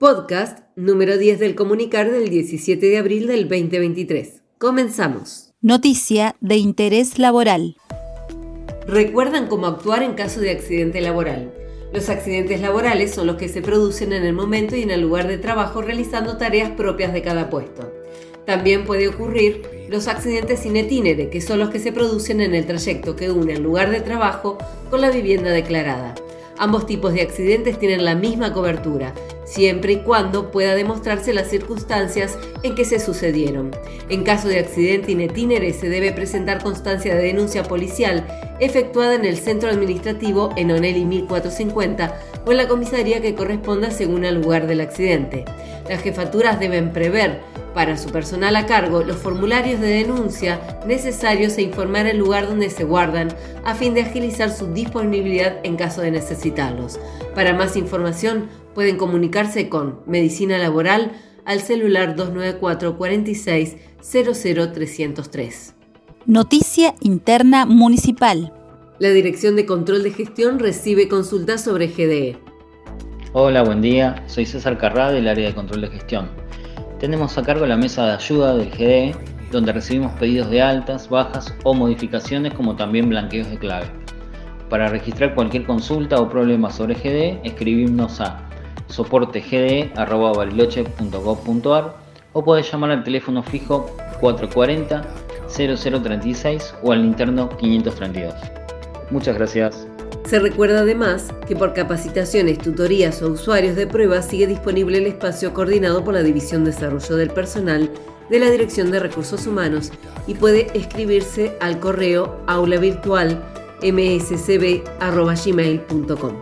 Podcast número 10 del comunicar del 17 de abril del 2023. Comenzamos. Noticia de interés laboral. ¿Recuerdan cómo actuar en caso de accidente laboral? Los accidentes laborales son los que se producen en el momento y en el lugar de trabajo realizando tareas propias de cada puesto. También puede ocurrir los accidentes sin etínere, que son los que se producen en el trayecto que une el lugar de trabajo con la vivienda declarada. Ambos tipos de accidentes tienen la misma cobertura, siempre y cuando pueda demostrarse las circunstancias en que se sucedieron. En caso de accidente inetinere se debe presentar constancia de denuncia policial efectuada en el centro administrativo en Onelli 1450 o en la comisaría que corresponda según el lugar del accidente. Las jefaturas deben prever para su personal a cargo los formularios de denuncia necesarios e informar el lugar donde se guardan a fin de agilizar su disponibilidad en caso de necesitarlos. Para más información pueden comunicarse con Medicina Laboral al celular 294 46 00303. Noticia interna municipal. La Dirección de Control de Gestión recibe consultas sobre GDE. Hola, buen día. Soy César Carrá del área de control de gestión. Tenemos a cargo la mesa de ayuda del GDE, donde recibimos pedidos de altas, bajas o modificaciones como también blanqueos de clave. Para registrar cualquier consulta o problema sobre GDE, escribimos a soportegde.bariloche.gov.ar o puedes llamar al teléfono fijo 440 0036 o al interno 532. Muchas gracias. Se recuerda además que por capacitaciones, tutorías o usuarios de pruebas sigue disponible el espacio coordinado por la División de Desarrollo del Personal de la Dirección de Recursos Humanos y puede escribirse al correo aula virtual mscb.gmail.com.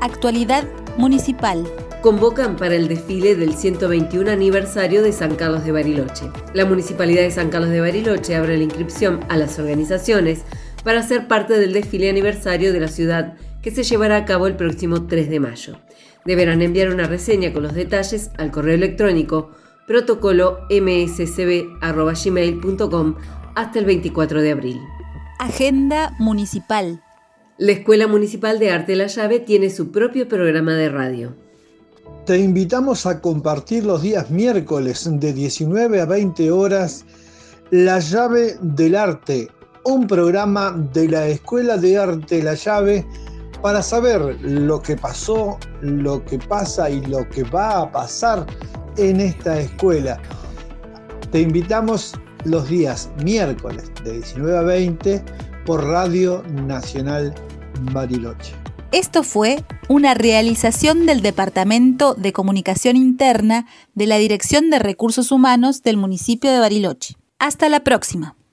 Actualidad municipal. Convocan para el desfile del 121 aniversario de San Carlos de Bariloche. La Municipalidad de San Carlos de Bariloche abre la inscripción a las organizaciones para ser parte del desfile aniversario de la ciudad que se llevará a cabo el próximo 3 de mayo. Deberán enviar una reseña con los detalles al correo electrónico protocolo mscb.gmail.com hasta el 24 de abril. Agenda municipal. La Escuela Municipal de Arte La Llave tiene su propio programa de radio. Te invitamos a compartir los días miércoles de 19 a 20 horas La Llave del Arte, un programa de la Escuela de Arte La Llave para saber lo que pasó, lo que pasa y lo que va a pasar en esta escuela. Te invitamos los días miércoles de 19 a 20 por Radio Nacional Bariloche. Esto fue una realización del Departamento de Comunicación Interna de la Dirección de Recursos Humanos del municipio de Bariloche. Hasta la próxima.